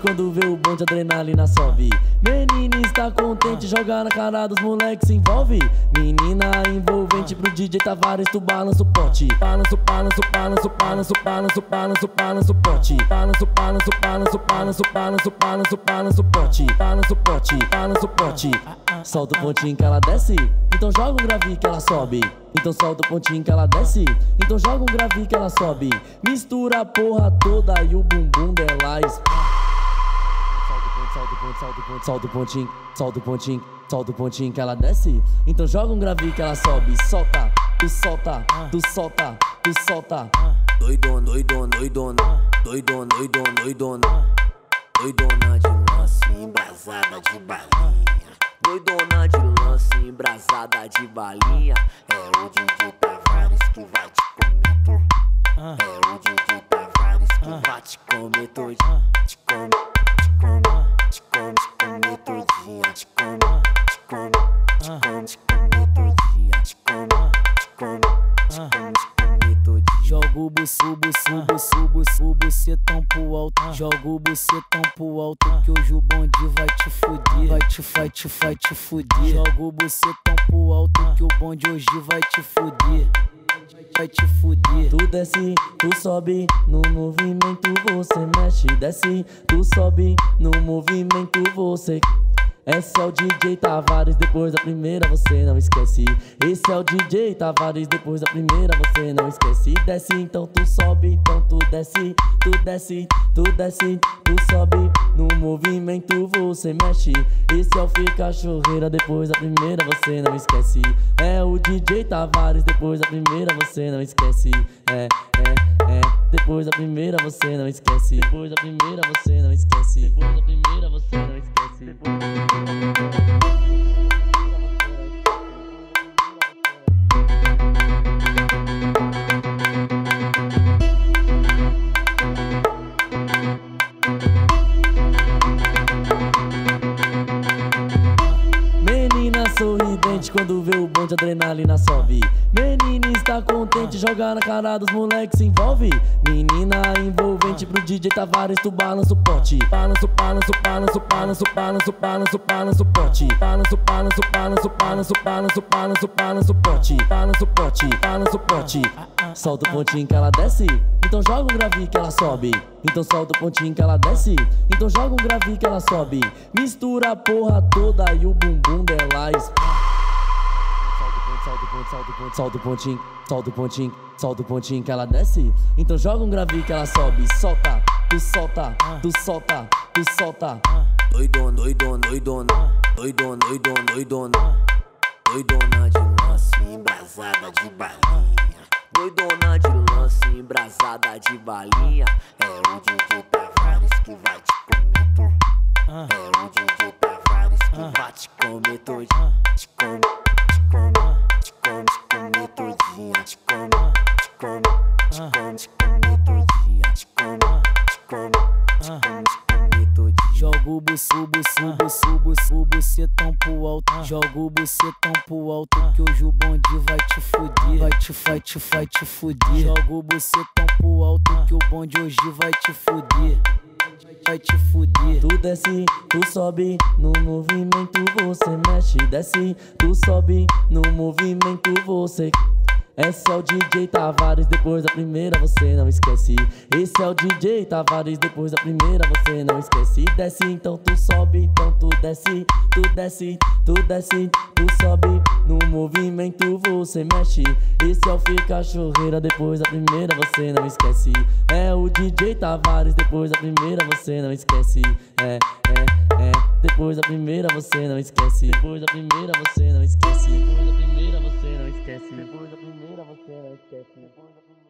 quando vê o bom de adrenalina sobe. Menina está contente, joga na cara dos moleques se envolve. Menina envolvente pro DJ Tavares, tu balança o pote. Balança, balança, balança, balança, balança, balança, balança o pote. Balança, balança, balança, balança, balança, balança, balança o pote. Balança o pote, balança o pote. Solta o pontinho que ela desce, então joga um grave que ela sobe. Então solta o pontinho que ela desce, então joga um grave que ela sobe. Mistura a porra toda e o bumbum dela Solta solta o pontinho, solta o pontinho, solta o pontinho, solta o pontinho que ela desce. Então joga um grave que ela sobe. Solta, tu solta, tu solta, tu solta. Doidona, doidona, doidona, doidona, doidona, doidona, doidona de lance embrasada de balinha. Doidona de lance embrasada de balinha. É o DJ Tavares que vai te comer. É o DJ Tavares que vai te comer. Te come, Joga o buço, buço, buço, buço, bucetão pro alto. Joga o bucetão pro alto que hoje o bonde vai te fuder. Vai te, vai te, vai te fuder. Joga o bucetão pro alto que o bonde hoje vai te fuder. Vai te fuder. Tu desce, tu sobe, no movimento você mexe. Desce, tu sobe, no movimento você. Esse é o DJ Tavares, depois da primeira você não esquece. Esse é o DJ Tavares, depois da primeira você não esquece. Desce, então tu sobe, então tu desce, tu desce, tu desce, tu sobe. No movimento você mexe. Esse é o Fica Chorreira, depois da primeira você não esquece. É o DJ Tavares, depois da primeira você não esquece. É, é, é. Depois da primeira você não esquece. Depois da primeira você não esquece. Depois da primeira você não esquece. Depois... Menina sorridente quando vê o bom de adrenalina sobe. Menina joga na cara dos moleques se envolve. Menina envolvente pro DJ Tavares, tu balança o pote. Balança, balança, balança, balança, balança, balança, balança o pote. Balança, balança, balança, balança, balança, balança, balança o pote. Balança o pote, balança o pote. Solta o pontinho que ela desce, então joga um grave que ela sobe. Então solta o pontinho que ela desce, então joga um grave que ela sobe. Mistura a porra toda e o bumbum dela Solta o pontinho, solta o pontinho, solta o pontinho, solta o pontinho, solta o pontinho que ela desce. Então joga um grave que ela sobe. Solta, tu solta, tu solta, tu solta. Doidona, doidona, doidona, doidona, doidona, doidona, doidona de lance embrasada de balinha. Doidona de lance embrasada de balinha. É o DJ Tavares que vai te comer. É o DJ Tavares que vai te comer. Te come, te come, Joga o buço, buço, buço, buço, bucetão pro alto. Joga o bucetão pro alto que hoje o bonde vai te fuder. Vai te, vai te, vai te fuder. Joga o bucetão pro alto que o bonde hoje vai te fuder. Vai te fuder. Tu desce, tu sobe, no movimento você mexe. Desce, tu sobe, no movimento você. Esse é o DJ Tavares, depois da primeira você não esquece. Esse é o DJ Tavares, depois da primeira você não esquece. Desce, então tu sobe, então tu desce, tu desce, tu desce, tu sobe. No movimento você mexe. Esse é o Fica Chorreira, depois da primeira você não esquece. É o DJ Tavares, depois da primeira você não esquece. É, é, é. Depois da primeira você não esquece. Depois da primeira você não esquece. Depois da primeira você não